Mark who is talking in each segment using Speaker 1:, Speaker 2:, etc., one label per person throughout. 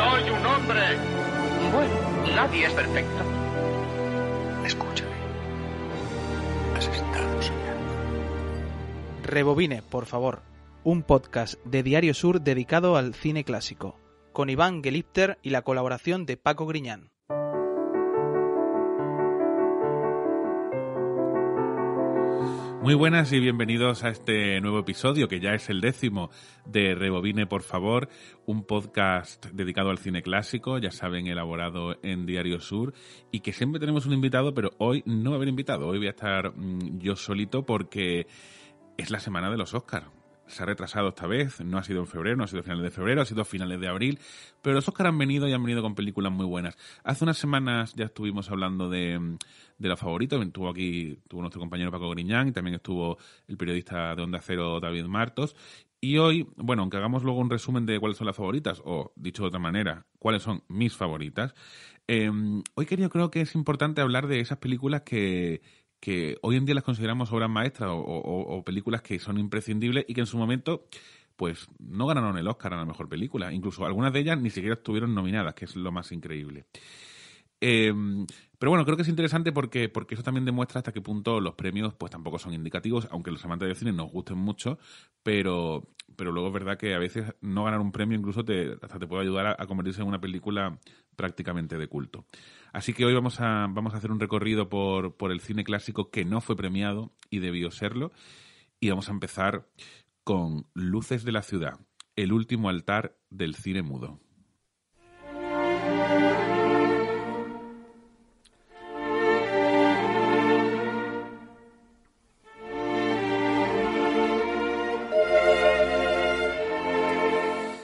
Speaker 1: Soy un hombre. Bueno, nadie es perfecto.
Speaker 2: Escúchame. Has estado soñando.
Speaker 3: Rebobine, por favor. Un podcast de Diario Sur dedicado al cine clásico, con Iván Gelipter y la colaboración de Paco Griñán.
Speaker 4: Muy buenas y bienvenidos a este nuevo episodio, que ya es el décimo de Rebobine, por favor, un podcast dedicado al cine clásico, ya saben, elaborado en Diario Sur, y que siempre tenemos un invitado, pero hoy no va a haber invitado, hoy voy a estar mm, yo solito porque es la semana de los Oscars. Se ha retrasado esta vez, no ha sido en febrero, no ha sido a finales de febrero, ha sido a finales de abril, pero los Oscars han venido y han venido con películas muy buenas. Hace unas semanas ya estuvimos hablando de, de los favoritos, estuvo aquí, tuvo nuestro compañero Paco Griñán y también estuvo el periodista de Onda Cero David Martos. Y hoy, bueno, aunque hagamos luego un resumen de cuáles son las favoritas, o dicho de otra manera, cuáles son mis favoritas, eh, hoy quería, creo que es importante hablar de esas películas que, que hoy en día las consideramos obras maestras o, películas que son imprescindibles y que en su momento pues no ganaron el Oscar a la mejor película. Incluso algunas de ellas ni siquiera estuvieron nominadas, que es lo más increíble. Eh, pero bueno, creo que es interesante porque, porque eso también demuestra hasta qué punto los premios pues tampoco son indicativos, aunque los amantes del cine nos gusten mucho, pero, pero luego es verdad que a veces no ganar un premio incluso te, hasta te puede ayudar a, convertirse en una película prácticamente de culto. Así que hoy vamos a, vamos a hacer un recorrido por, por el cine clásico que no fue premiado y debió serlo. Y vamos a empezar con Luces de la Ciudad, el último altar del cine mudo.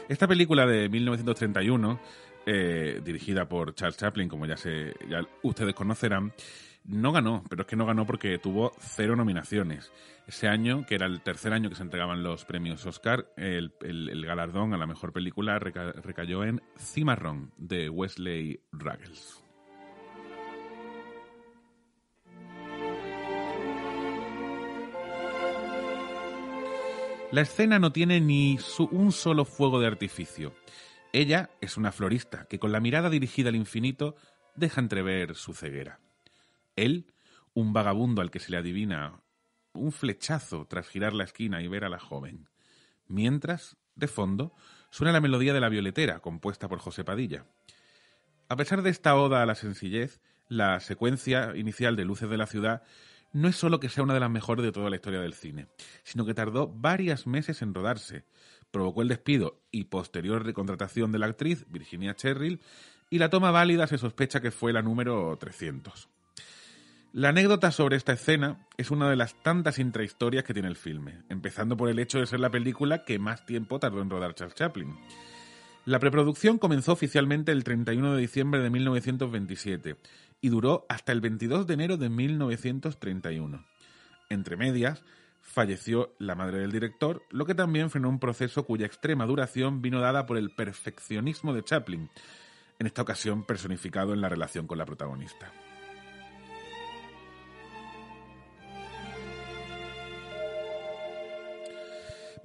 Speaker 4: Esta película de 1931, eh, dirigida por Charles Chaplin, como ya, se, ustedes conocerán, no ganó, pero es que no ganó porque tuvo cero nominaciones. Ese año, que era el tercer año que se entregaban los premios Oscar, el, el, galardón a la mejor película reca, recayó en Cimarrón, de Wesley Ruggles. La escena no tiene ni su, un solo fuego de artificio. Ella es una florista que con la mirada dirigida al infinito deja entrever su ceguera. Él, un vagabundo al que se le adivina un flechazo tras girar la esquina y ver a la joven. Mientras, de fondo, suena la melodía de la violetera, compuesta por José Padilla. A pesar de esta oda a la sencillez, la secuencia inicial de Luces de la Ciudad no es solo que sea una de las mejores de toda la historia del cine, sino que tardó varios meses en rodarse. Provocó el despido y posterior recontratación de la actriz Virginia Cherrill y la toma válida se sospecha que fue la número 300. La anécdota sobre esta escena es una de las tantas intrahistorias que tiene el filme, empezando por el hecho de ser la película que más tiempo tardó en rodar Charles Chaplin. La preproducción comenzó oficialmente el 31 de diciembre de 1927 y duró hasta el 22 de enero de 1931. Entre medias, falleció la madre del director, lo que también frenó un proceso cuya extrema duración vino dada por el perfeccionismo de Chaplin, en esta ocasión personificado en la relación con la protagonista.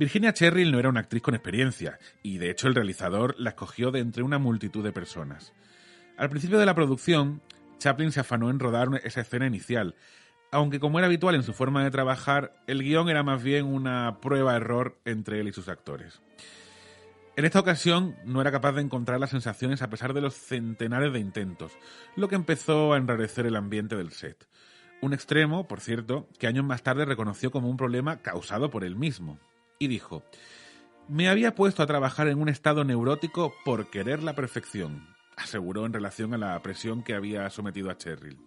Speaker 4: Virginia Cherrill no era una actriz con experiencia, y de hecho el realizador la escogió de entre una multitud de personas. Al principio de la producción, Chaplin se afanó en rodar esa escena inicial, aunque como era habitual en su forma de trabajar, el guion era más bien una prueba-error entre él y sus actores. En esta ocasión no era capaz de encontrar las sensaciones a pesar de los centenares de intentos, lo que empezó a enrarecer el ambiente del set. Un extremo, por cierto, que años más tarde reconoció como un problema causado por él mismo. Y dijo, me había puesto a trabajar en un estado neurótico por querer la perfección, aseguró en relación a la presión que había sometido a Cheryl.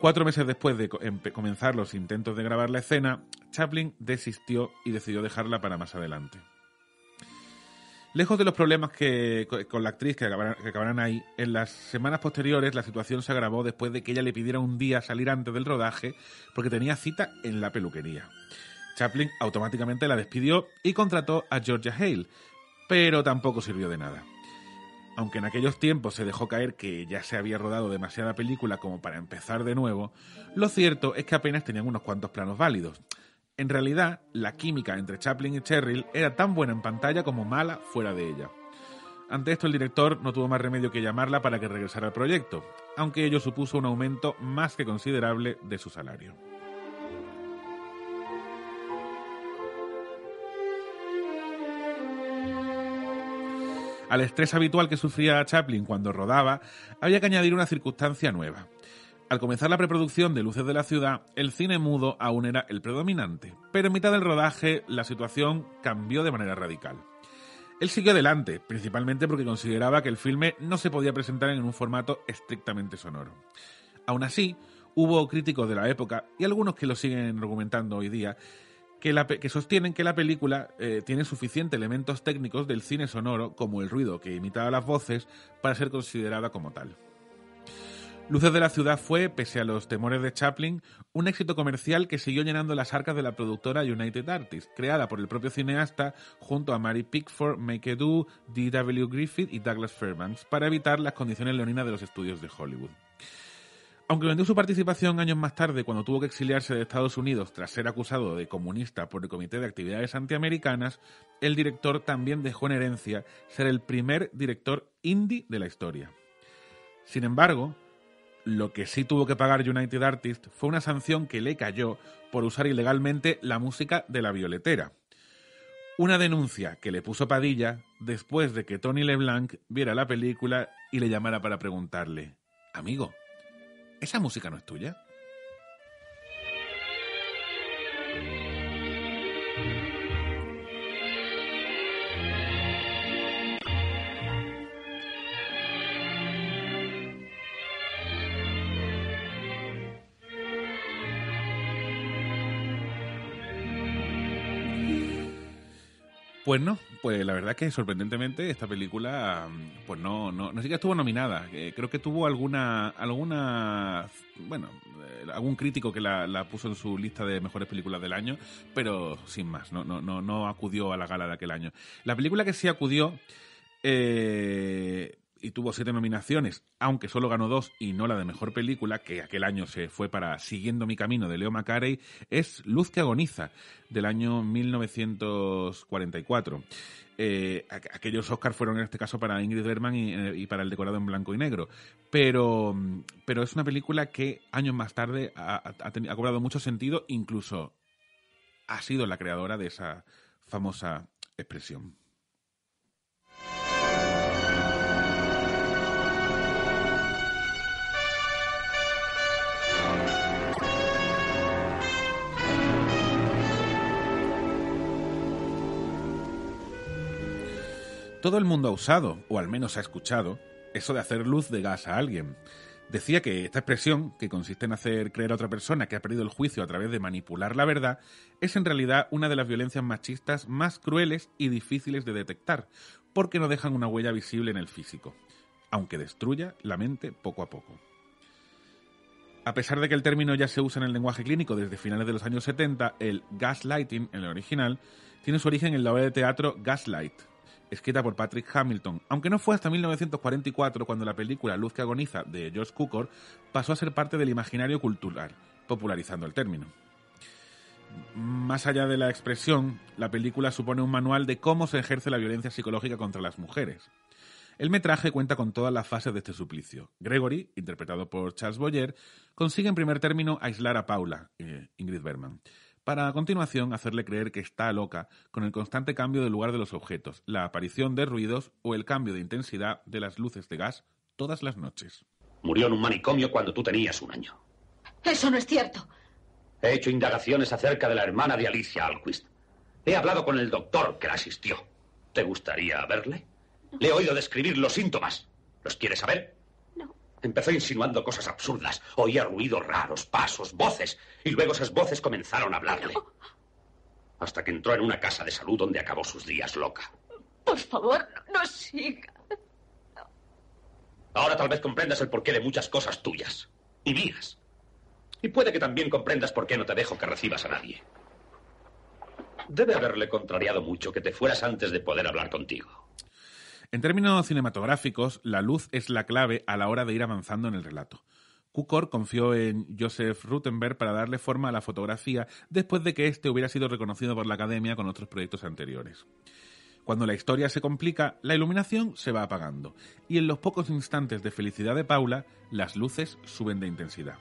Speaker 4: Cuatro meses después de comenzar los intentos de grabar la escena, Chaplin desistió y decidió dejarla para más adelante. Lejos de los problemas que, co- con la actriz que acabarán, que acabarán ahí, en las semanas posteriores la situación se agravó después de que ella le pidiera un día salir antes del rodaje porque tenía cita en la peluquería. Chaplin automáticamente la despidió y contrató a Georgia Hale, pero tampoco sirvió de nada. Aunque en aquellos tiempos se dejó caer que ya se había rodado demasiada película como para empezar de nuevo, lo cierto es que apenas tenían unos cuantos planos válidos. En realidad, la química entre Chaplin y Cheryl era tan buena en pantalla como mala fuera de ella. Ante esto, el director no tuvo más remedio que llamarla para que regresara al proyecto, aunque ello supuso un aumento más que considerable de su salario. Al estrés habitual que sufría Chaplin cuando rodaba, había que añadir una circunstancia nueva. Al comenzar la preproducción de Luces de la Ciudad, el cine mudo aún era el predominante, pero en mitad del rodaje la situación cambió de manera radical. Él siguió adelante, principalmente porque consideraba que el filme no se podía presentar en un formato estrictamente sonoro. Aún así, hubo críticos de la época, y algunos que lo siguen argumentando hoy día, que, que sostienen que la película eh, tiene suficientes elementos técnicos del cine sonoro, como el ruido que imitaba las voces, para ser considerada como tal. Luces de la ciudad fue, pese a los temores de Chaplin, un éxito comercial que siguió llenando las arcas de la productora United Artists, creada por el propio cineasta junto a Mary Pickford, Make Do, D.W. Griffith y Douglas Fairbanks, para evitar las condiciones leoninas de los estudios de Hollywood. Aunque vendió su participación años más tarde cuando tuvo que exiliarse de Estados Unidos tras ser acusado de comunista por el Comité de Actividades Antiamericanas, el director también dejó en herencia ser el primer director indie de la historia. Sin embargo, lo que sí tuvo que pagar United Artists fue una sanción que le cayó por usar ilegalmente la música de la violetera. Una denuncia que le puso Padilla después de que Tony LeBlanc viera la película y le llamara para preguntarle, amigo, ¿esa música no es tuya? Pues no, pues la verdad que sorprendentemente esta película, pues no, no, no sé que estuvo nominada. Eh, creo que tuvo alguna, alguna, bueno, eh, algún crítico que la, la puso en su lista de mejores películas del año, pero sin más, no, no, no, no acudió a la gala de aquel año. La película que sí acudió eh, y tuvo siete nominaciones, aunque solo ganó dos y no la de mejor película, que aquel año se fue para Siguiendo mi camino de Leo Macarey, es Luz que agoniza, del año 1944. Eh, aqu- aquellos Oscars fueron en este caso para Ingrid Bergman y, eh, y para el decorado en blanco y negro. Pero, pero es una película que años más tarde ha cobrado mucho sentido, incluso ha sido la creadora de esa famosa expresión. Todo el mundo ha usado, o al menos ha escuchado, eso de hacer luz de gas a alguien. Decía que esta expresión, que consiste en hacer creer a otra persona que ha perdido el juicio a través de manipular la verdad, es en realidad una de las violencias machistas más crueles y difíciles de detectar, porque no dejan una huella visible en el físico, aunque destruya la mente poco a poco. A pesar de que el término ya se usa en el lenguaje clínico desde finales de los años 70, el gaslighting, en el original, tiene su origen en la obra de teatro Gaslight, escrita por Patrick Hamilton, aunque no fue hasta 1944 cuando la película Luz que agoniza de George Cukor pasó a ser parte del imaginario cultural, popularizando el término. Más allá de la expresión, la película supone un manual de cómo se ejerce la violencia psicológica contra las mujeres. El metraje cuenta con todas las fases de este suplicio. Gregory, interpretado por Charles Boyer, consigue en primer término aislar a Paula, eh, Ingrid Bergman, para a continuación hacerle creer que está loca con el constante cambio de lugar de los objetos, la aparición de ruidos o el cambio de intensidad de las luces de gas todas las noches.
Speaker 1: Murió en un manicomio cuando tú tenías un año.
Speaker 5: Eso no es cierto.
Speaker 1: He hecho indagaciones acerca de la hermana de Alicia Alquist. He hablado con el doctor que la asistió. ¿Te gustaría verle? Le he oído describir los síntomas. ¿Los quieres saber? Empezó insinuando cosas absurdas. Oía ruidos raros, pasos, voces. Y luego esas voces comenzaron a hablarle. Hasta que entró en una casa de salud donde acabó sus días loca.
Speaker 6: Por favor, no, no siga.
Speaker 1: Ahora tal vez comprendas el porqué de muchas cosas tuyas y mías. Y puede que también comprendas por qué no te dejo que recibas a nadie. Debe haberle contrariado mucho que te fueras antes de poder hablar contigo.
Speaker 4: En términos cinematográficos, la luz es la clave a la hora de ir avanzando en el relato. Cukor confió en Joseph Rutenberg para darle forma a la fotografía después de que éste hubiera sido reconocido por la Academia con otros proyectos anteriores. Cuando la historia se complica, la iluminación se va apagando, y en los pocos instantes de felicidad de Paula, las luces suben de intensidad.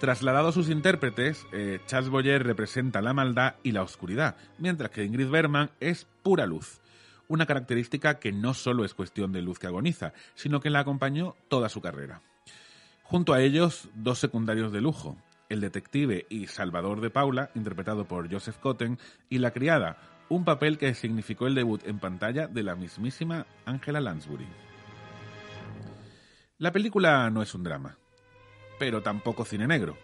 Speaker 4: Trasladado a sus intérpretes, eh, Charles Boyer representa la maldad y la oscuridad, mientras que Ingrid Bergman es pura luz, una característica que no solo es cuestión de luz que agoniza, sino que la acompañó toda su carrera. Junto a ellos, dos secundarios de lujo, el detective y salvador de Paula, interpretado por Joseph Cotten, y la criada, un papel que significó el debut en pantalla de la mismísima Angela Lansbury. La película no es un drama, pero tampoco cine negro.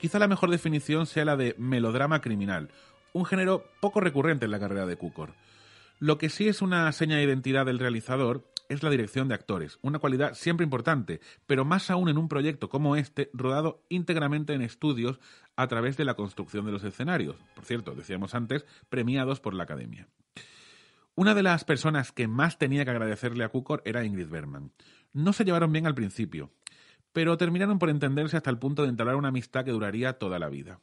Speaker 4: Quizá la mejor definición sea la de melodrama criminal, un género poco recurrente en la carrera de Cukor. Lo que sí es una seña de identidad del realizador es la dirección de actores, una cualidad siempre importante, pero más aún en un proyecto como este, rodado íntegramente en estudios a través de la construcción de los escenarios. Por cierto, decíamos antes, premiados por la Academia. Una de las personas que más tenía que agradecerle a Cukor era Ingrid Bergman. No se llevaron bien al principio, pero terminaron por entenderse hasta el punto de entablar una amistad que duraría toda la vida.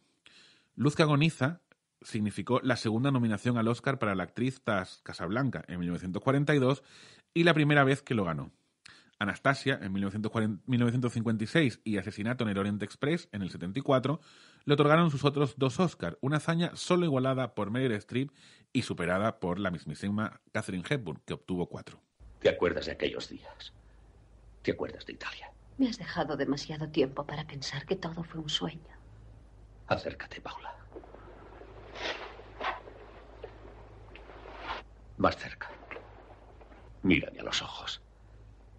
Speaker 4: Luz que agoniza significó la segunda nominación al Oscar para la actriz Taz Casablanca en 1942 y la primera vez que lo ganó. Anastasia en 1956 y Asesinato en el Orient Express en el 74 le otorgaron sus otros dos Oscars, una hazaña solo igualada por Meryl Streep y superada por la mismísima Catherine Hepburn, que obtuvo cuatro.
Speaker 1: ¿Te acuerdas de aquellos días? ¿Te acuerdas de Italia?
Speaker 7: Me has dejado demasiado tiempo para pensar que todo fue un sueño.
Speaker 1: Acércate, Paula. Más cerca. Mírame a los ojos.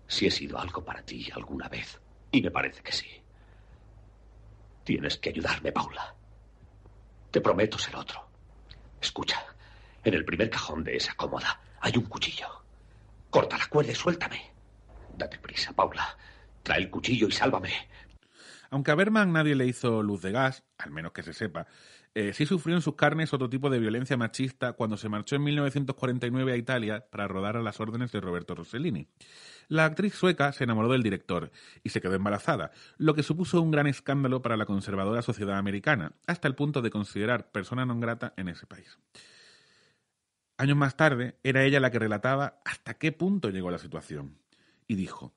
Speaker 1: Si he sido algo para ti alguna vez, y me parece que sí. Tienes que ayudarme, Paula. Te prometo ser otro. Escucha, en el primer cajón de esa cómoda hay un cuchillo. Corta la cuerda y suéltame. Date prisa, Paula. Trae el cuchillo y sálvame.
Speaker 4: Aunque a Berman nadie le hizo luz de gas, al menos que se sepa, eh, sí sufrió en sus carnes otro tipo de violencia machista cuando se marchó en 1949 a Italia para rodar a las órdenes de Roberto Rossellini. La actriz sueca se enamoró del director y se quedó embarazada, lo que supuso un gran escándalo para la conservadora sociedad americana, hasta el punto de considerar persona non grata en ese país. Años más tarde, era ella la que relataba hasta qué punto llegó la situación. Y dijo,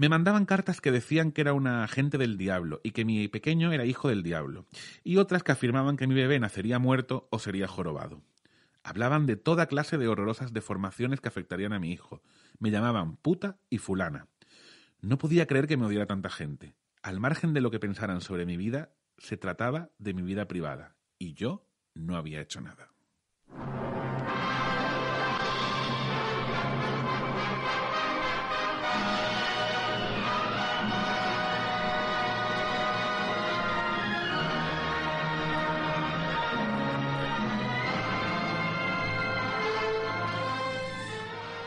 Speaker 4: me mandaban cartas que decían que era una agente del diablo y que mi pequeño era hijo del diablo, y otras que afirmaban que mi bebé nacería muerto o sería jorobado. Hablaban de toda clase de horrorosas deformaciones que afectarían a mi hijo. Me llamaban puta y fulana. No podía creer que me odiara tanta gente. Al margen de lo que pensaran sobre mi vida, se trataba de mi vida privada, y yo no había hecho nada.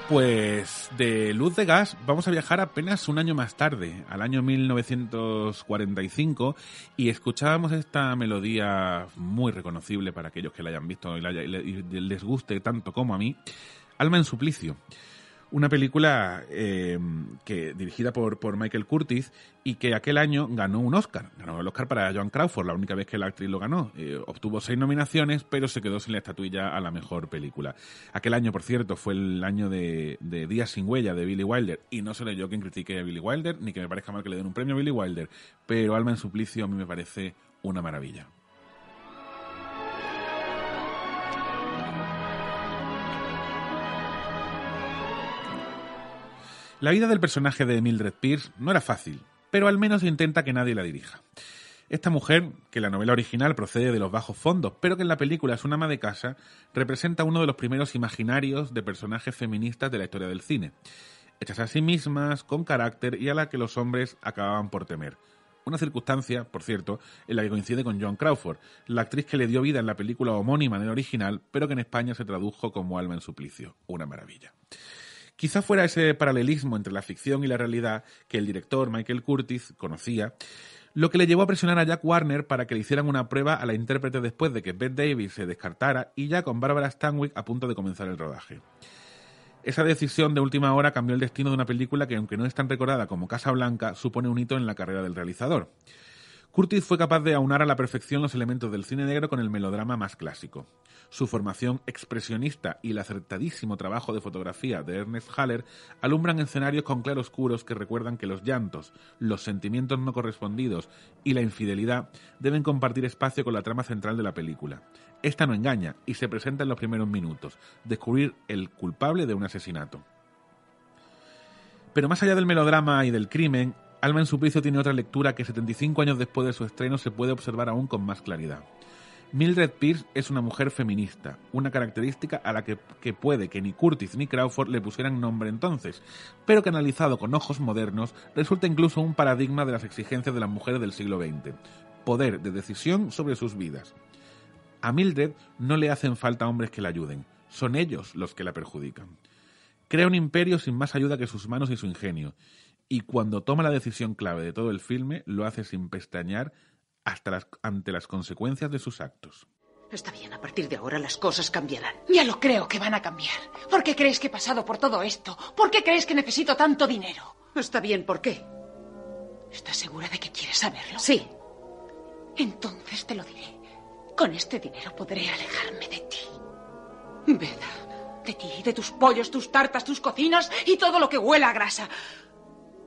Speaker 4: Pues de Luz de Gas vamos a viajar apenas un año más tarde, al año 1945, y escuchábamos esta melodía muy reconocible para aquellos que la hayan visto y, les guste tanto como a mí, Alma en Suplicio. Una película eh, que dirigida por, por Michael Curtis y que aquel año ganó un Oscar. Ganó el Oscar para Joan Crawford, la única vez que la actriz lo ganó. Eh, obtuvo seis nominaciones, pero se quedó sin la estatuilla a la mejor película. Aquel año, por cierto, fue el año de, de Días sin huella de Billy Wilder. Y no seré yo quien critique a Billy Wilder, ni que me parezca mal que le den un premio a Billy Wilder. Pero Alma en Suplicio a mí me parece una maravilla. La vida del personaje de Mildred Pierce no era fácil, pero al menos intenta que nadie la dirija. Esta mujer, que en la novela original procede de los bajos fondos, pero que en la película es una ama de casa, representa uno de los primeros imaginarios de personajes feministas de la historia del cine. hechas a sí mismas, con carácter y a la que los hombres acababan por temer. Una circunstancia, por cierto, en la que coincide con Joan Crawford, la actriz que le dio vida en la película homónima en el original, pero que en España se tradujo como Alma en suplicio. Una maravilla. Quizá fuera ese paralelismo entre la ficción y la realidad que el director Michael Curtis conocía, lo que le llevó a presionar a Jack Warner para que le hicieran una prueba a la intérprete después de que Bette Davis se descartara y ya con Barbara Stanwyck a punto de comenzar el rodaje. Esa decisión de última hora cambió el destino de una película que, aunque no es tan recordada como Casa Blanca, supone un hito en la carrera del realizador. Curtis fue capaz de aunar a la perfección los elementos del cine negro con el melodrama más clásico. Su formación expresionista y el acertadísimo trabajo de fotografía de Ernest Haller alumbran escenarios con claroscuros que recuerdan que los llantos, los sentimientos no correspondidos y la infidelidad deben compartir espacio con la trama central de la película. Esta no engaña y se presenta en los primeros minutos, descubrir el culpable de un asesinato. Pero más allá del melodrama y del crimen, Alma en suplicio tiene otra lectura que 75 años después de su estreno se puede observar aún con más claridad. Mildred Pierce es una mujer feminista, una característica a la que, que, puede que ni Curtis ni Crawford le pusieran nombre entonces, pero que analizado con ojos modernos resulta incluso un paradigma de las exigencias de las mujeres del siglo XX, poder de decisión sobre sus vidas. A Mildred no le hacen falta hombres que la ayuden, son ellos los que la perjudican. Crea un imperio sin más ayuda que sus manos y su ingenio, y cuando toma la decisión clave de todo el filme lo hace sin pestañear hasta las, ante las consecuencias de sus actos.
Speaker 5: Está bien, a partir de ahora las cosas cambiarán.
Speaker 8: Ya lo creo que van a cambiar. ¿Por qué crees que he pasado por todo esto? ¿Por qué crees que necesito tanto dinero?
Speaker 5: Está bien, ¿por qué?
Speaker 8: ¿Estás segura de que quieres saberlo?
Speaker 5: Sí.
Speaker 8: Entonces te lo diré. Con este dinero podré alejarme de ti.
Speaker 5: Veda.
Speaker 8: De ti, de tus pollos, tus tartas, tus cocinas y todo lo que huela a grasa.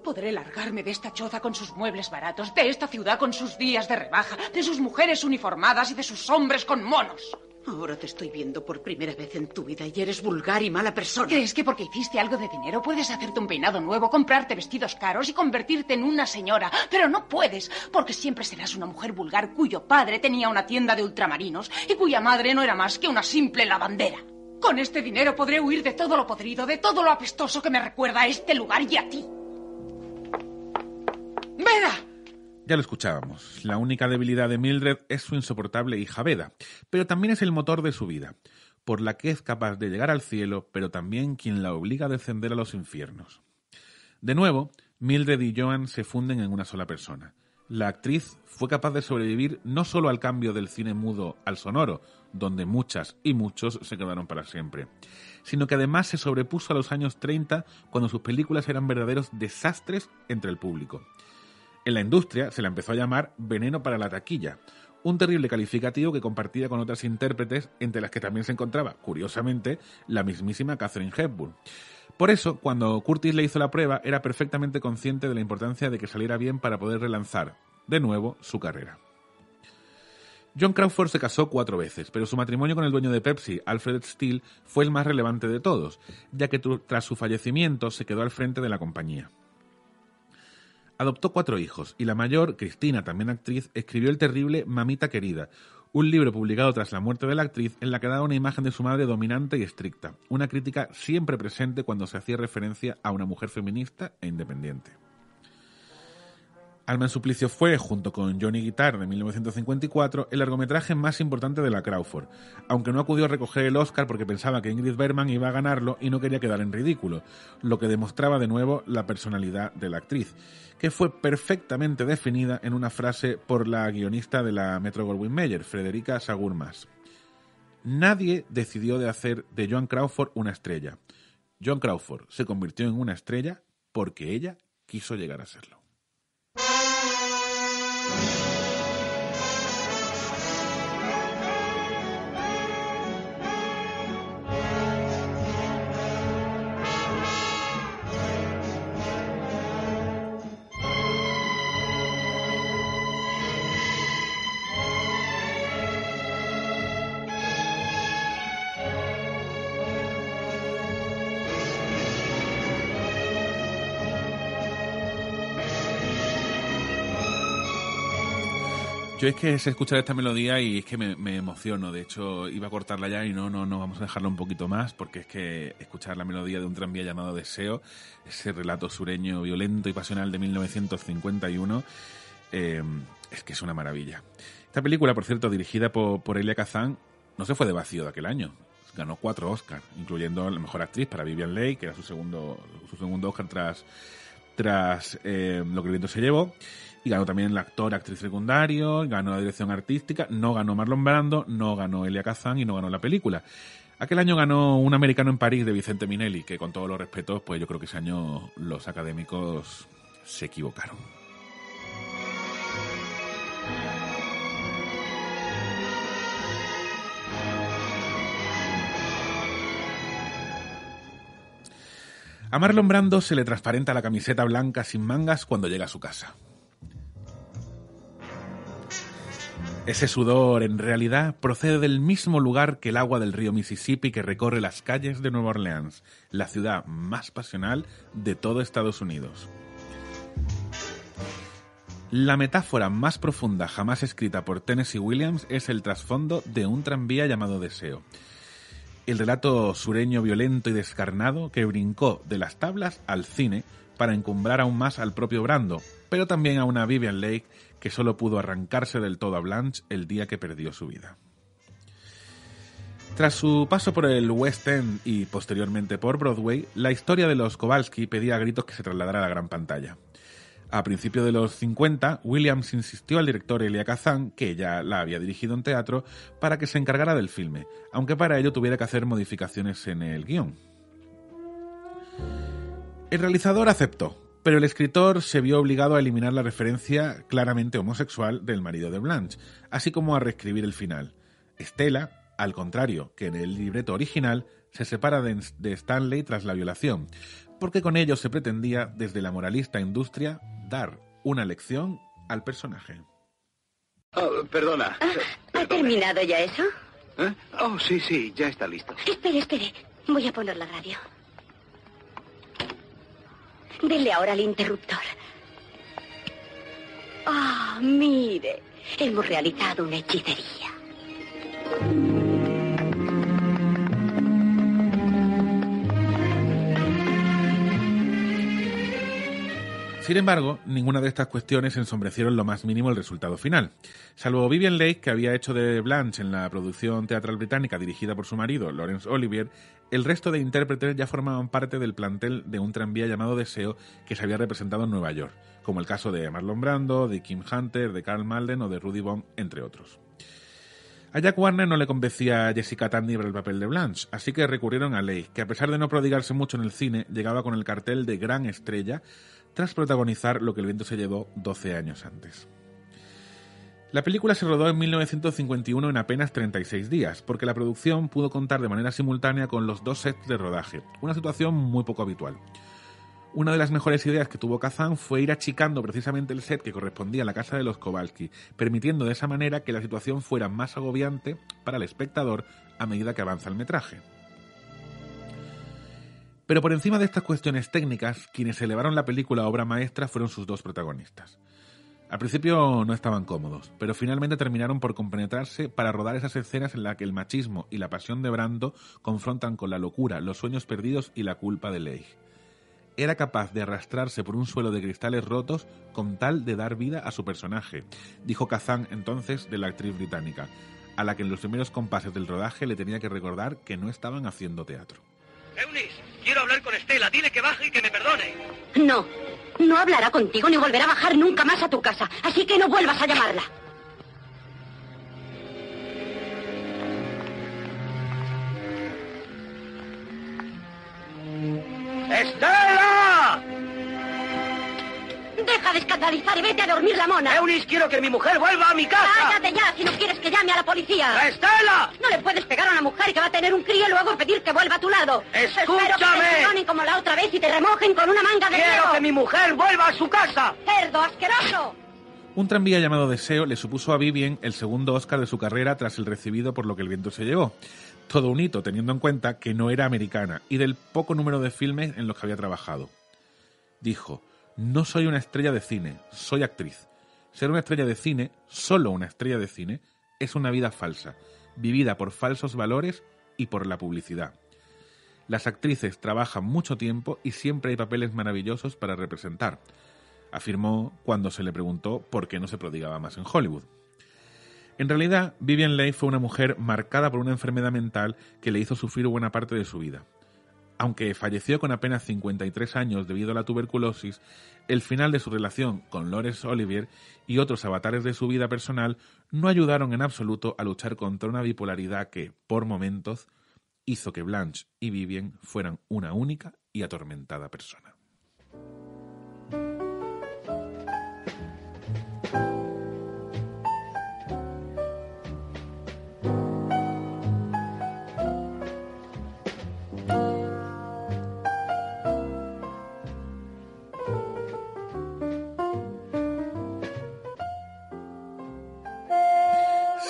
Speaker 8: Podré largarme de esta choza con sus muebles baratos, de esta ciudad con sus días de rebaja, de sus mujeres uniformadas y de sus hombres con monos.
Speaker 5: Ahora te estoy viendo por primera vez en tu vida y eres vulgar y mala persona.
Speaker 8: ¿Crees que porque hiciste algo de dinero puedes hacerte un peinado nuevo, comprarte vestidos caros y convertirte en una señora? Pero no puedes, porque siempre serás una mujer vulgar cuyo padre tenía una tienda de ultramarinos y cuya madre no era más que una simple lavandera. Con este dinero podré huir de todo lo podrido, de todo lo apestoso que me recuerda a este lugar y a ti. ¡Veda!
Speaker 4: Ya lo escuchábamos. La única debilidad de Mildred es su insoportable hija Veda, pero también es el motor de su vida, por la que es capaz de llegar al cielo, pero también quien la obliga a descender a los infiernos. De nuevo, Mildred y Joan se funden en una sola persona. La actriz fue capaz de sobrevivir no solo al cambio del cine mudo al sonoro, donde muchas y muchos se quedaron para siempre, sino que además se sobrepuso a los años 30 cuando sus películas eran verdaderos desastres entre el público. En la industria se la empezó a llamar veneno para la taquilla, un terrible calificativo que compartía con otras intérpretes, entre las que también se encontraba, curiosamente, la mismísima Catherine Hepburn. Por eso, cuando Curtis le hizo la prueba, era perfectamente consciente de la importancia de que saliera bien para poder relanzar, de nuevo, su carrera. John Crawford se casó cuatro veces, pero su matrimonio con el dueño de Pepsi, Alfred Steele, fue el más relevante de todos, ya que tras su fallecimiento se quedó al frente de la compañía. Adoptó cuatro hijos y la mayor, Cristina, también actriz, escribió el terrible Mamita Querida, un libro publicado tras la muerte de la actriz en la que daba una imagen de su madre dominante y estricta, una crítica siempre presente cuando se hacía referencia a una mujer feminista e independiente. Alma Suplicio fue, junto con Johnny Guitar de 1954, el largometraje más importante de la Crawford, aunque no acudió a recoger el Oscar porque pensaba que Ingrid Bergman iba a ganarlo y no quería quedar en ridículo, lo que demostraba de nuevo la personalidad de la actriz, que fue perfectamente definida en una frase por la guionista de la Metro Goldwyn Mayer, Frederica Sagurmas. Nadie decidió de hacer de Joan Crawford una estrella. Joan Crawford se convirtió en una estrella porque ella quiso llegar a serlo. Yo es que sé escuchar esta melodía y es que me, me, emociono. De hecho, iba a cortarla ya y no, no, no, vamos a dejarla un poquito más porque es que escuchar la melodía de un tranvía llamado Deseo, ese relato sureño violento y pasional de 1951, eh, es que es una maravilla. Esta película, por cierto, dirigida por, por Elia Kazan, no se fue de vacío de aquel año. Ganó cuatro Oscars, incluyendo la mejor actriz para Vivian Leigh, que era su segundo, su segundo Oscar tras, tras eh, Lo que el viento se llevó y ganó también el actor, actriz secundario, ganó la dirección artística, no ganó Marlon Brando, no ganó Elia Kazan y no ganó la película. Aquel año ganó un americano en París de Vicente Minelli, que con todos los respetos, pues yo creo que ese año los académicos se equivocaron. A Marlon Brando se le transparenta la camiseta blanca sin mangas cuando llega a su casa. Ese sudor, en realidad, procede del mismo lugar que el agua del río Mississippi que recorre las calles de Nueva Orleans, la ciudad más pasional de todo Estados Unidos. La metáfora más profunda jamás escrita por Tennessee Williams es el trasfondo de un tranvía llamado Deseo. El relato sureño violento y descarnado que brincó de las tablas al cine para encumbrar aún más al propio Brando, pero también a una Vivian Lake que solo pudo arrancarse del todo a Blanche el día que perdió su vida. Tras su paso por el West End y posteriormente por Broadway, la historia de los Kowalski pedía a gritos que se trasladara a la gran pantalla. A principios de los 50, Williams insistió al director Elia Kazan, que ya la había dirigido en teatro, para que se encargara del filme, aunque para ello tuviera que hacer modificaciones en el guion. El realizador aceptó, pero el escritor se vio obligado a eliminar la referencia claramente homosexual del marido de Blanche, así como a reescribir el final. Estela, al contrario que en el libreto original, se separa de, Stanley tras la violación, porque con ello se pretendía, desde la moralista industria, dar una lección al personaje.
Speaker 2: Oh, perdona.
Speaker 9: Ah, ¿Ha terminado ya eso?
Speaker 2: ¿Eh? Oh, sí, sí, ya está listo.
Speaker 9: Espere, espere. Voy a poner la radio. Dele ahora al interruptor. Ah, mire. Hemos realizado una hechicería.
Speaker 4: Sin embargo, ninguna de estas cuestiones ensombrecieron lo más mínimo el resultado final. Salvo Vivian Lake, que había hecho de Blanche en la producción teatral británica dirigida por su marido, Laurence Olivier, el resto de intérpretes ya formaban parte del plantel de un tranvía llamado Deseo que se había representado en Nueva York, como el caso de Marlon Brando, de Kim Hunter, de Carl Malden o de Rudy Bond, entre otros. A Jack Warner no le convencía a Jessica Tandy para el papel de Blanche, así que recurrieron a Lake, que a pesar de no prodigarse mucho en el cine, llegaba con el cartel de gran estrella tras protagonizar lo que el viento se llevó 12 años antes. La película se rodó en 1951 en apenas 36 días, porque la producción pudo contar de manera simultánea con los dos sets de rodaje, una situación muy poco habitual. Una de las mejores ideas que tuvo Kazan fue ir achicando precisamente el set que correspondía a la casa de los Kowalski, permitiendo de esa manera que la situación fuera más agobiante para el espectador a medida que avanza el metraje. Pero por encima de estas cuestiones técnicas, quienes elevaron la película a obra maestra fueron sus dos protagonistas. Al principio no estaban cómodos, pero finalmente terminaron por compenetrarse para rodar esas escenas en las que el machismo y la pasión de Brando confrontan con la locura, los sueños perdidos y la culpa de Leigh. Era capaz de arrastrarse por un suelo de cristales rotos con tal de dar vida a su personaje, dijo Kazan entonces de la actriz británica, a la que en los primeros compases del rodaje le tenía que recordar que no estaban haciendo teatro.
Speaker 10: Eunice, quiero hablar con Estela. Dile que baje y que me perdone.
Speaker 9: No, no hablará contigo ni volverá a bajar nunca más a tu casa. Así que no vuelvas a llamarla.
Speaker 10: ¡Estela!
Speaker 9: Deja de escandalizar y vete a dormir la mona.
Speaker 10: Eunice, quiero que mi mujer vuelva a mi casa.
Speaker 9: Cállate ya si no quieres que llame a la policía.
Speaker 10: ¡Estela!
Speaker 9: No le puedes pegar a una mujer que va a tener un crío y luego pedir que vuelva a tu lado.
Speaker 10: ¡Escúchame!
Speaker 9: Espero que te perdonen como la otra vez y te remojen con una manga de
Speaker 10: ¡Quiero que mi mujer vuelva a su casa!
Speaker 9: ¡Cerdo asqueroso!
Speaker 4: Un tranvía llamado Deseo le supuso a Vivien el segundo Oscar de su carrera tras el recibido por lo que el viento se llevó. Todo un hito teniendo en cuenta que no era americana y del poco número de filmes en los que había trabajado. Dijo, no soy una estrella de cine, soy actriz. Ser una estrella de cine, solo una estrella de cine, es una vida falsa, vivida por falsos valores y por la publicidad. Las actrices trabajan mucho tiempo y siempre hay papeles maravillosos para representar, afirmó cuando se le preguntó por qué no se prodigaba más en Hollywood. En realidad, Vivian Leigh fue una mujer marcada por una enfermedad mental que le hizo sufrir buena parte de su vida. Aunque falleció con apenas 53 años debido a la tuberculosis, el final de su relación con Laurence Olivier y otros avatares de su vida personal no ayudaron en absoluto a luchar contra una bipolaridad que, por momentos, hizo que Blanche y Vivian fueran una única y atormentada persona.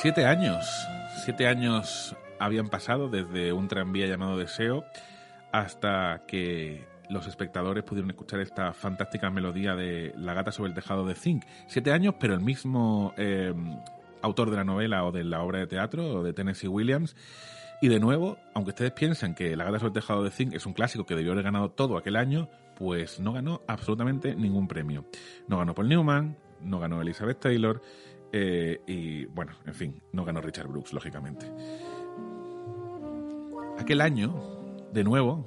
Speaker 4: Siete años. Siete años habían pasado desde un tranvía llamado Deseo hasta que los espectadores pudieron escuchar esta fantástica melodía de La gata sobre el tejado de Zinc. Siete años, pero el mismo eh, autor de la novela o de la obra de teatro, o de Tennessee Williams. Y de nuevo, aunque ustedes piensan que La gata sobre el tejado de Zinc es un clásico que debió haber ganado todo aquel año, pues no ganó absolutamente ningún premio. No ganó Paul Newman, no ganó Elizabeth Taylor, eh, y bueno, en fin, no ganó Richard Brooks, lógicamente. Aquel año, de nuevo,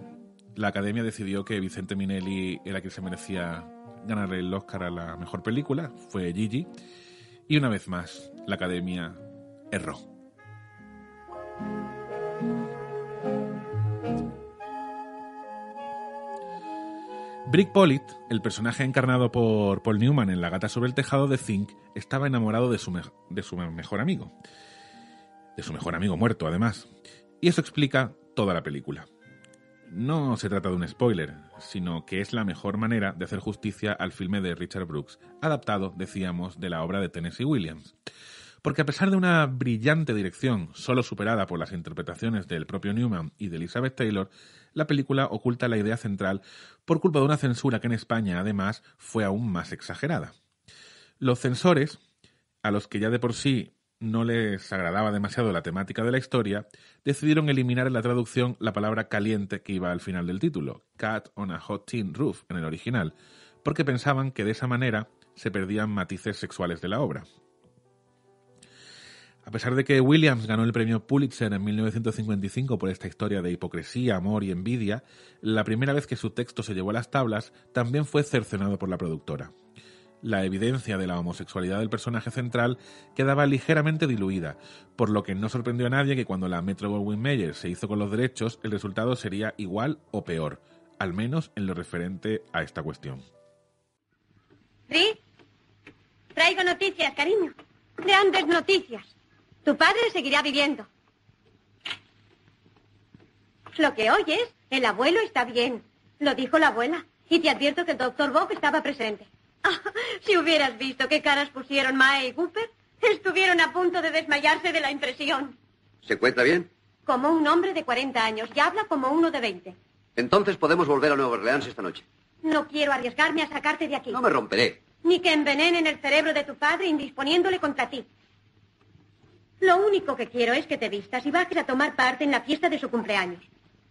Speaker 4: la Academia decidió que Vicente Minelli era quien se merecía ganar el Oscar a la mejor película, fue Gigi, y una vez más, la Academia erró. Brick Pollitt, el personaje encarnado por Paul Newman en La gata sobre el tejado de Zinc, estaba enamorado de su, de su mejor amigo. De su mejor amigo muerto, además. Y eso explica toda la película. No se trata de un spoiler, sino que es la mejor manera de hacer justicia al filme de Richard Brooks, adaptado, decíamos, de la obra de Tennessee Williams. Porque a pesar de una brillante dirección, solo superada por las interpretaciones del propio Newman y de Elizabeth Taylor, la película oculta la idea central por culpa de una censura que en España, además, fue aún más exagerada. Los censores, a los que ya de por sí no les agradaba demasiado la temática de la historia, decidieron eliminar en la traducción la palabra caliente que iba al final del título, Cat on a Hot Tin Roof en el original, porque pensaban que de esa manera se perdían matices sexuales de la obra. A pesar de que Williams ganó el premio Pulitzer en 1955 por esta historia de hipocresía, amor y envidia, la primera vez que su texto se llevó a las tablas también fue cercenado por la productora. La evidencia de la homosexualidad del personaje central quedaba ligeramente diluida, por lo que no sorprendió a nadie que cuando la Metro Goldwyn Mayer se hizo con los derechos, el resultado sería igual o peor, al menos en lo referente a esta cuestión.
Speaker 9: ¿Sí? Traigo noticias, cariño. Grandes noticias. Tu padre seguirá viviendo. Lo que oyes, el abuelo está bien. Lo dijo la abuela. Y te advierto que el doctor Bob estaba presente. Ah, si hubieras visto qué caras pusieron Mae y Cooper, estuvieron a punto de desmayarse de la impresión.
Speaker 2: ¿Se encuentra bien?
Speaker 9: Como un hombre de 40 años y habla como uno de 20.
Speaker 2: Entonces podemos volver a Nueva Orleans esta noche.
Speaker 9: No quiero arriesgarme a sacarte de aquí.
Speaker 2: No me romperé.
Speaker 9: Ni que envenenen el cerebro de tu padre indisponiéndole contra ti. Lo único que quiero es que te vistas y bajes a tomar parte en la fiesta de su cumpleaños.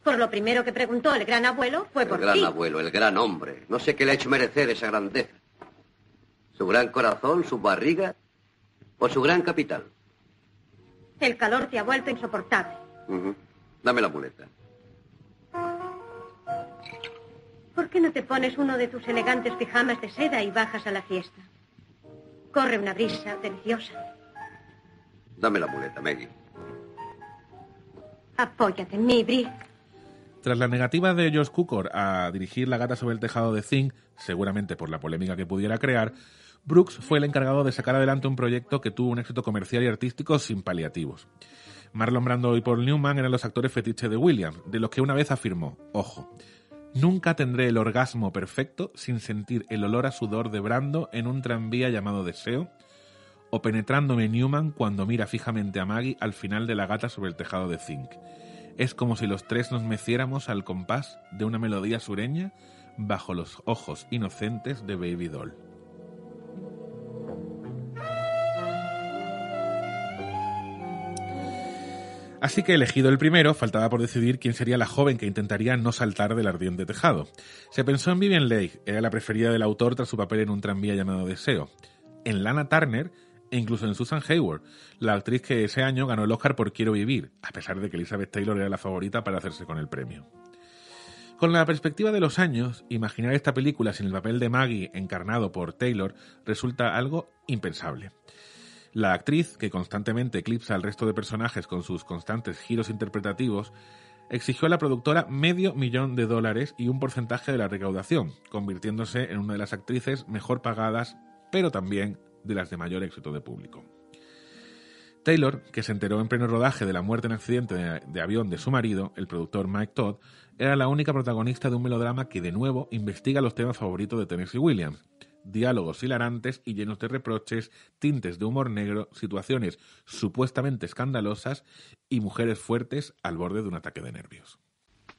Speaker 9: Por lo primero que preguntó el gran abuelo fue por
Speaker 2: El gran
Speaker 9: ti.
Speaker 2: abuelo, el gran hombre. No sé qué le ha hecho merecer esa grandeza. ¿Su gran corazón, su barriga o su gran capital?
Speaker 9: El calor te ha vuelto insoportable.
Speaker 2: Dame la muleta.
Speaker 9: ¿Por qué no te pones uno de tus elegantes pijamas de seda y bajas a la fiesta? Corre una brisa deliciosa.
Speaker 2: Dame la muleta, Maggie.
Speaker 9: Apóyate en mí, Bri.
Speaker 4: Tras la negativa de George Cukor a dirigir La gata sobre el tejado de Zinc, seguramente por la polémica que pudiera crear, Brooks fue el encargado de sacar adelante un proyecto que tuvo un éxito comercial y artístico sin paliativos. Marlon Brando y Paul Newman eran los actores fetiche de Williams, de los que una vez afirmó, ojo, nunca tendré el orgasmo perfecto sin sentir el olor a sudor de Brando en un tranvía llamado Deseo, o penetrándome Newman cuando mira fijamente a Maggie al final de la gata sobre el tejado de zinc. Es como si los tres nos meciéramos al compás de una melodía sureña bajo los ojos inocentes de Baby Doll. Así que elegido el primero, faltaba por decidir quién sería la joven que intentaría no saltar del ardiente tejado. Se pensó en Vivian Leigh, era la preferida del autor tras su papel en un tranvía llamado Deseo. En Lana Turner, e incluso en Susan Hayward, la actriz que ese año ganó el Oscar por Quiero Vivir, a pesar de que Elizabeth Taylor era la favorita para hacerse con el premio. Con la perspectiva de los años, imaginar esta película sin el papel de Maggie encarnado por Taylor resulta algo impensable. La actriz, que constantemente eclipsa al resto de personajes con sus constantes giros interpretativos, exigió a la productora medio millón de dólares y un porcentaje de la recaudación, convirtiéndose en una de las actrices mejor pagadas, pero también de las de mayor éxito de público. Taylor, que se enteró en pleno rodaje de la muerte en accidente de, de, avión de su marido, el productor Mike Todd, era la única protagonista de un melodrama que de nuevo investiga los temas favoritos de Tennessee Williams. Diálogos hilarantes y llenos de reproches, tintes de humor negro, situaciones supuestamente escandalosas y mujeres fuertes al borde de un ataque de nervios.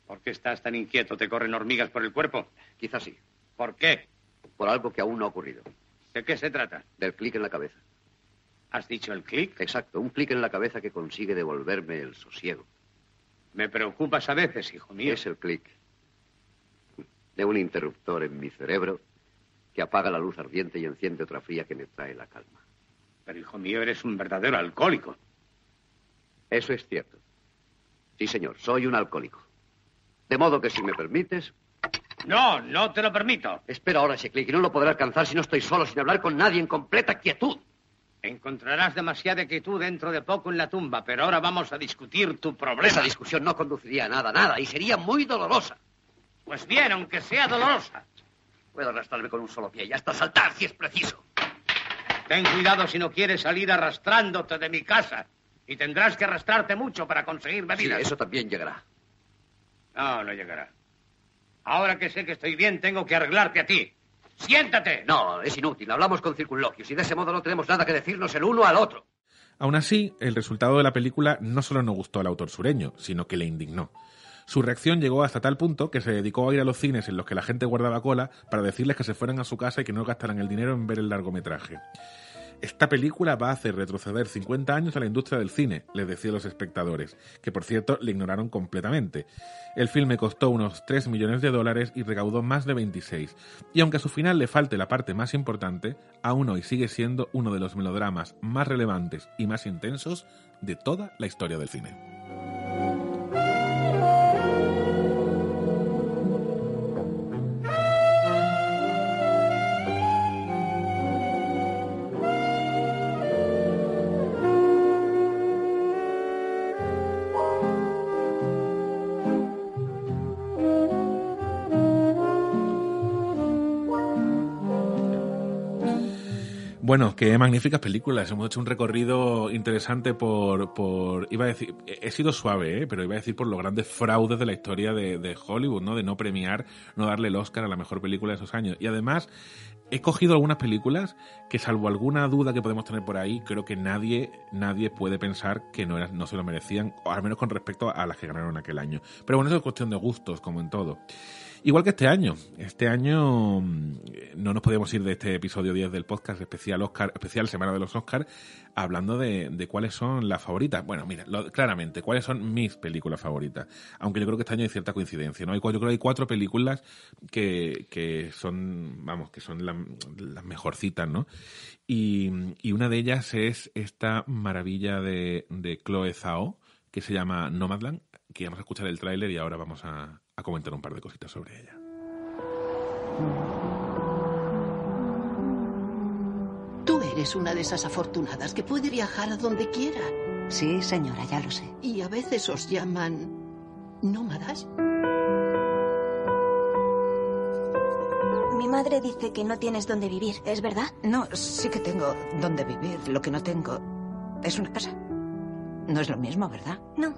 Speaker 11: ¿Por qué estás tan inquieto? ¿Te corren hormigas por el cuerpo?
Speaker 2: Quizás sí.
Speaker 11: ¿Por qué?
Speaker 2: Por algo que aún no ha ocurrido.
Speaker 11: ¿De qué se trata?
Speaker 2: Del clic en la cabeza.
Speaker 11: ¿Has dicho el clic?
Speaker 2: Exacto, un clic en la cabeza que consigue devolverme el sosiego.
Speaker 11: Me preocupas a veces, hijo mío.
Speaker 2: Es el clic de un interruptor en mi cerebro que apaga la luz ardiente y enciende otra fría que me trae la calma.
Speaker 11: Pero, hijo mío, eres un verdadero alcohólico.
Speaker 2: Eso es cierto. Sí, señor, soy un alcohólico. De modo que, si me permites...
Speaker 11: No, no te lo permito.
Speaker 2: Espera ahora ese clic y no lo podré alcanzar si no estoy solo, sin hablar con nadie, en completa quietud.
Speaker 11: Encontrarás demasiada quietud dentro de poco en la tumba, pero ahora vamos a discutir tu problema.
Speaker 2: Esa discusión no conduciría a nada, nada, y sería muy dolorosa.
Speaker 11: Pues bien, aunque sea dolorosa.
Speaker 2: Puedo arrastrarme con un solo pie y hasta saltar si es preciso.
Speaker 11: Ten cuidado si no quieres salir arrastrándote de mi casa. Y tendrás que arrastrarte mucho para conseguir bebidas.
Speaker 2: Sí, eso también llegará.
Speaker 11: No, no llegará. Ahora que sé que estoy bien, tengo que arreglarte a ti. ¡Siéntate!
Speaker 2: No, es inútil. Hablamos con circunloquios y de ese modo no tenemos nada que decirnos el uno al otro.
Speaker 4: Aún así, el resultado de la película no solo no gustó al autor sureño, sino que le indignó. Su reacción llegó hasta tal punto que se dedicó a ir a los cines en los que la gente guardaba cola para decirles que se fueran a su casa y que no gastaran el dinero en ver el largometraje. Esta película va a hacer retroceder 50 años a la industria del cine, les decía a los espectadores, que por cierto le ignoraron completamente. El filme costó unos 3 millones de dólares y recaudó más de 26. Y aunque a su final le falte la parte más importante, aún hoy sigue siendo uno de los melodramas más relevantes y más intensos de toda la historia del cine. Bueno, qué magníficas películas. Hemos hecho un recorrido interesante por, por iba a decir, he sido suave, ¿eh? pero iba a decir por los grandes fraudes de la historia de, Hollywood, ¿no? De no premiar, no darle el Oscar a la mejor película de esos años. Y además, he cogido algunas películas que, salvo alguna duda que podemos tener por ahí, creo que nadie, nadie puede pensar que no, era, no se lo merecían, o al menos con respecto a las que ganaron aquel año. Pero bueno, eso es cuestión de gustos, como en todo. Igual que este año. Este año no nos podíamos ir de este episodio 10 del podcast especial Oscar, especial Semana de los Oscars, hablando de, cuáles son las favoritas. Bueno, mira, claramente, cuáles son mis películas favoritas. Aunque yo creo que este año hay cierta coincidencia, ¿no? Hay, yo creo que hay cuatro películas que, que son, vamos, que son la, las mejorcitas, ¿no? Y, y, una de ellas es esta maravilla de, de Chloe Zhao, que se llama Nomadland, que vamos a escuchar el tráiler y ahora vamos a, a comentar un par de cositas sobre ella.
Speaker 12: Tú eres una de esas afortunadas que puede viajar a donde quiera.
Speaker 13: Sí, señora, ya lo sé.
Speaker 12: Y a veces os llaman nómadas.
Speaker 14: Mi madre dice que no tienes dónde vivir, ¿es verdad?
Speaker 13: No, sí que tengo dónde vivir. Lo que no tengo es una casa. No es lo mismo, ¿verdad?
Speaker 14: No.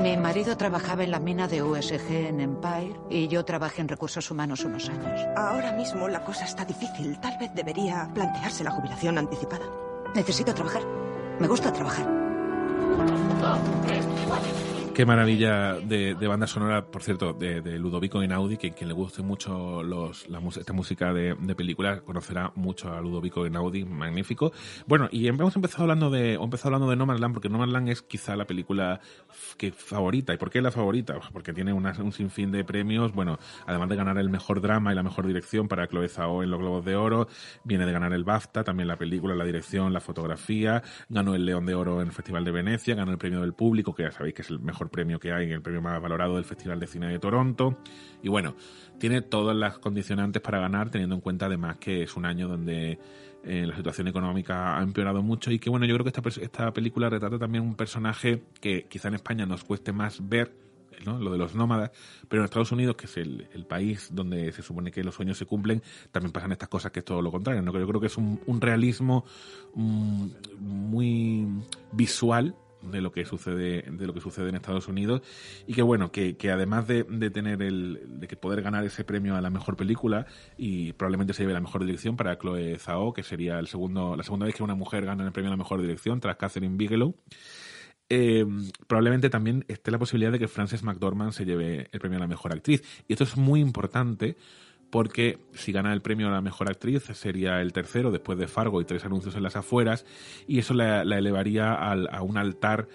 Speaker 13: Mi marido trabajaba en la mina de USG en Empire y yo trabajé en recursos humanos unos años.
Speaker 15: Ahora mismo la cosa está difícil. Tal vez debería plantearse la jubilación anticipada.
Speaker 13: Necesito trabajar. Me gusta trabajar.
Speaker 4: Qué maravilla de, banda sonora, por cierto, de, Ludovico Einaudi, que quien le guste mucho los, esta música de, de película conocerá mucho a Ludovico Einaudi, magnífico. Bueno, y hemos empezado hablando de, empezado hablando de No Man's Land, porque No Man's Land es quizá la película que favorita. ¿Y por qué es la favorita? Pues Porque tiene una- un sinfín de premios, bueno, además de ganar el mejor drama y la mejor dirección para Chloe Zhao en los Globos de Oro, viene de ganar el BAFTA, también la película, la dirección, la fotografía, ganó el León de Oro en el Festival de Venecia, ganó el premio del público, que ya sabéis que es el mejor premio que hay, el premio más valorado del Festival de Cine de Toronto. Y bueno, tiene todas las condicionantes para ganar, teniendo en cuenta además que es un año donde eh, la situación económica ha empeorado mucho y que bueno, yo creo que esta, esta película retrata también un personaje que quizá en España nos cueste más ver, ¿no? lo de los nómadas, pero en Estados Unidos, que es el, el país donde se supone que los sueños se cumplen, también pasan estas cosas que es todo lo contrario. ¿no? Yo creo que es un, un realismo mm, muy visual de lo que sucede de lo que sucede en Estados Unidos y que bueno que, que además de, de tener el de que poder ganar ese premio a la mejor película y probablemente se lleve la mejor dirección para Chloe Zhao que sería el segundo la segunda vez que una mujer gana el premio a la mejor dirección tras Catherine Bigelow eh, probablemente también esté la posibilidad de que Frances McDormand se lleve el premio a la mejor actriz. Y esto es muy importante porque si gana el premio a la mejor actriz sería el tercero después de Fargo y tres anuncios en las afueras y eso la, elevaría al- a un altar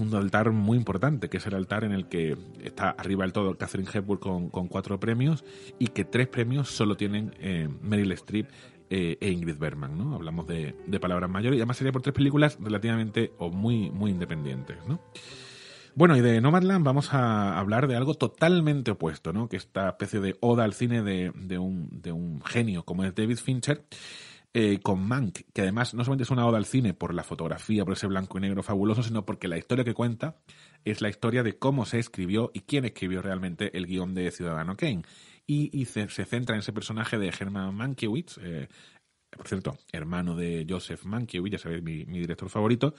Speaker 4: un altar muy importante que es el altar en el que está arriba del todo Catherine Hepburn con, con cuatro premios y que tres premios solo tienen eh, Meryl Streep eh, e Ingrid Bergman, ¿no? Hablamos de, de palabras mayores y además sería por tres películas relativamente o muy, muy independientes, ¿no? Bueno, y de Nomadland vamos a hablar de algo totalmente opuesto, ¿no? Que esta especie de oda al cine de, de un, de un genio como es David Fincher, eh, con Mank, que además no solamente es una oda al cine por la fotografía, por ese blanco y negro fabuloso, sino porque la historia que cuenta es la historia de cómo se escribió y quién escribió realmente el guion de Ciudadano Kane. Y, se centra en ese personaje de Herman Mankiewicz, eh, por cierto, hermano de Joseph Mankiewicz, ya sabéis, mi, director favorito,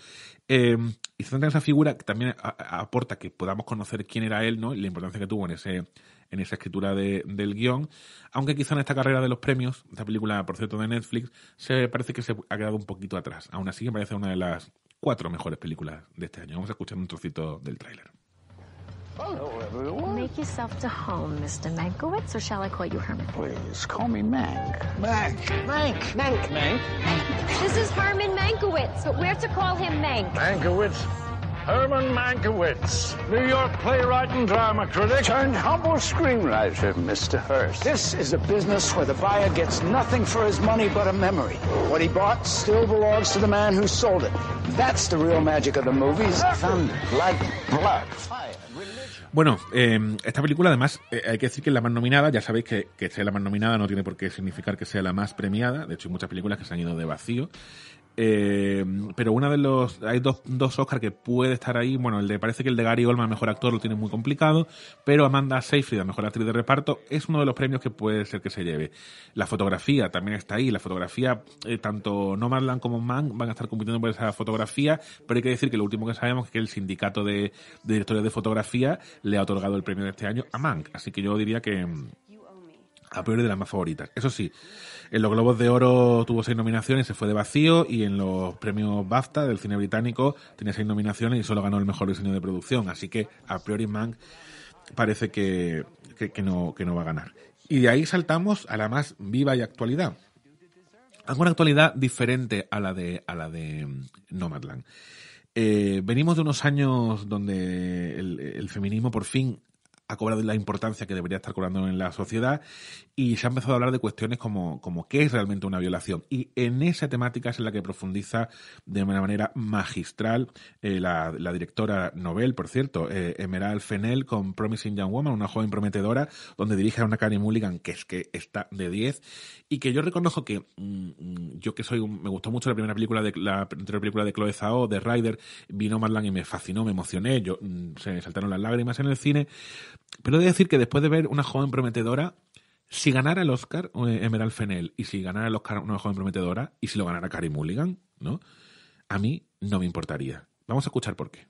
Speaker 4: eh, y se centra en esa figura que también aporta que podamos conocer quién era él, ¿no? Y la importancia que tuvo en ese en esa escritura de- del guion, aunque quizá en esta carrera de los premios, esta película, por cierto, de Netflix, se parece que se ha quedado un poquito atrás. Aún así, me parece una de las cuatro mejores películas de este año. Vamos a escuchar un trocito del tráiler.
Speaker 16: Make yourself to home, Mr. Mankiewicz, or shall I call you Herman?
Speaker 17: Please, call me Mank. Mank. Mank. Mank. Mank.
Speaker 16: This is Herman Mankiewicz, but we're to call him Mank.
Speaker 17: Mankiewicz. Herman Mankiewicz, New York playwright and drama critic. Turned humble screenwriter, Mr. Hearst. This is a business where the buyer gets nothing for his money but a memory. What he bought still belongs to the man who sold it. That's the real magic of the movies. Thunder, lightning, blood, fire.
Speaker 4: Bueno, eh, esta película además eh, hay que decir que es la más nominada, ya sabéis que, que sea la más nominada no tiene por qué significar que sea la más premiada, de hecho hay muchas películas que se han ido de vacío, Eh, pero una de los hay dos, dos Oscar que puede estar ahí. Bueno el de parece que el de Gary Oldman mejor actor lo tiene muy complicado pero Amanda Seyfried a mejor actriz de reparto es uno de los premios que puede ser que se lleve. La fotografía también está ahí la fotografía eh, tanto Nomadland como Mank van a estar compitiendo por esa fotografía pero hay que decir que lo último que sabemos es que el sindicato de, de directores de fotografía le ha otorgado el premio de este año a Mank. Así que yo diría que mm, a priori de las más favoritas. Eso sí, en los Globos de Oro tuvo seis nominaciones, se fue de vacío, y en los premios BAFTA del cine británico tenía seis nominaciones y solo ganó el mejor diseño de producción. Así que a priori Mank parece que, que, no, que no va a ganar. Y de ahí saltamos a la más viva y actualidad. Algo una actualidad diferente a la de, a la de mm, Nomadland. Eh, venimos de unos años donde el feminismo por fin ha cobrado la importancia que debería estar cobrando en la sociedad y se ha empezado a hablar de cuestiones como, como qué es realmente una violación. Y en esa temática es en la que profundiza de una manera magistral eh, la, la directora Nobel, por cierto, eh, Emerald Fennell con Promising Young Woman, una joven prometedora, donde dirige a una Karen Mulligan que es que está de 10 y que yo reconozco que mm, yo que soy un- me gustó mucho la primera película de la anterior película de Chloe Zhao, de Ryder, vino Marlan y me fascinó, me emocioné, yo mm, se me saltaron las lágrimas en el cine, pero he de decir que después de ver una joven prometedora si ganara el Oscar eh, Emerald Fennell y si ganara el Oscar una joven prometedora y si lo ganara Carey Mulligan, ¿no? A mí no me importaría. Vamos a escuchar por qué.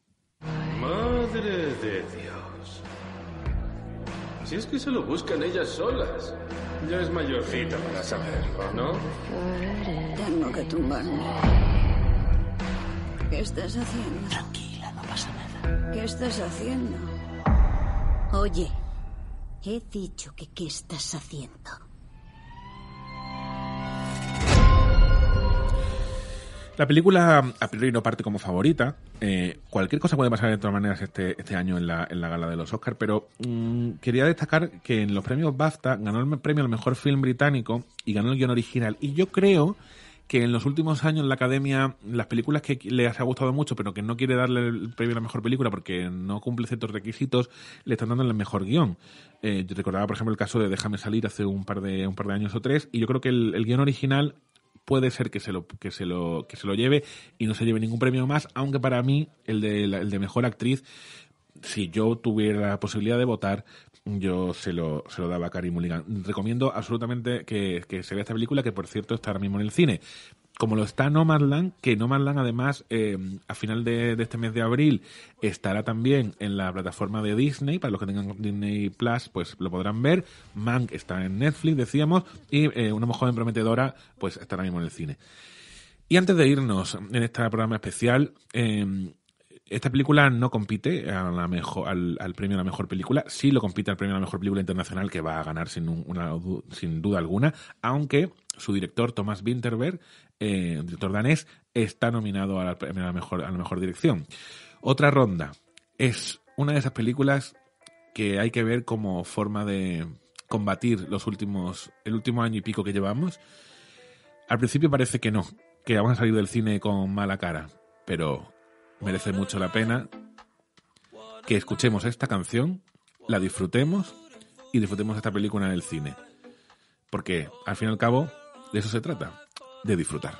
Speaker 18: Madre de Dios. Si es que se lo buscan ellas solas. Ya es mayorcita para saberlo, ¿no?
Speaker 19: Tengo que tumbarme. ¿Qué estás haciendo?
Speaker 12: Tranquila, no pasa nada.
Speaker 19: ¿Qué estás haciendo?
Speaker 20: Oye, he dicho que qué estás haciendo.
Speaker 4: La película a priori no parte como favorita. Eh, cualquier cosa puede pasar de todas maneras este, este año en la, en la gala de los Oscars, pero mm, quería destacar que en los premios BAFTA ganó el premio al mejor film británico y ganó el guion original. Y yo creo que en los últimos años la academia, las películas que le ha gustado mucho, pero que no quiere darle el premio a la mejor película porque no cumple ciertos requisitos, le están dando el mejor guion. Eh, yo recordaba, por ejemplo, el caso de Déjame salir hace un par de, un par de años o tres, y yo creo que el, el guion original puede ser que se lo que se lo que se lo lleve y no se lleve ningún premio más aunque para mí el de el de mejor actriz si yo tuviera la posibilidad de votar yo se lo se lo daba a Carey Mulligan. Recomiendo absolutamente que, que se vea esta película que por cierto está ahora mismo en el cine. Como lo está Nomadland, que Nomadland además eh, a final de, este mes de abril estará también en la plataforma de Disney, para los que tengan Disney Plus pues lo podrán ver, Mank está en Netflix decíamos, y eh, Una joven prometedora pues está ahora mismo en el cine. Y antes de irnos en este programa especial, eh, esta película no compite al, premio a la mejor película, sí lo compite al premio a la mejor película internacional que va a ganar sin, duda alguna, aunque su director Thomas Winterberg, eh, director danés, está nominado a la mejor, a la mejor dirección. Otra ronda es una de esas películas que hay que ver como forma de combatir los últimos, el último año y pico que llevamos. Al principio parece que no, que vamos a salir del cine con mala cara, pero merece mucho la pena que escuchemos esta canción, la disfrutemos y disfrutemos esta película en el cine. Porque, al fin y al cabo, de eso se trata, de disfrutar.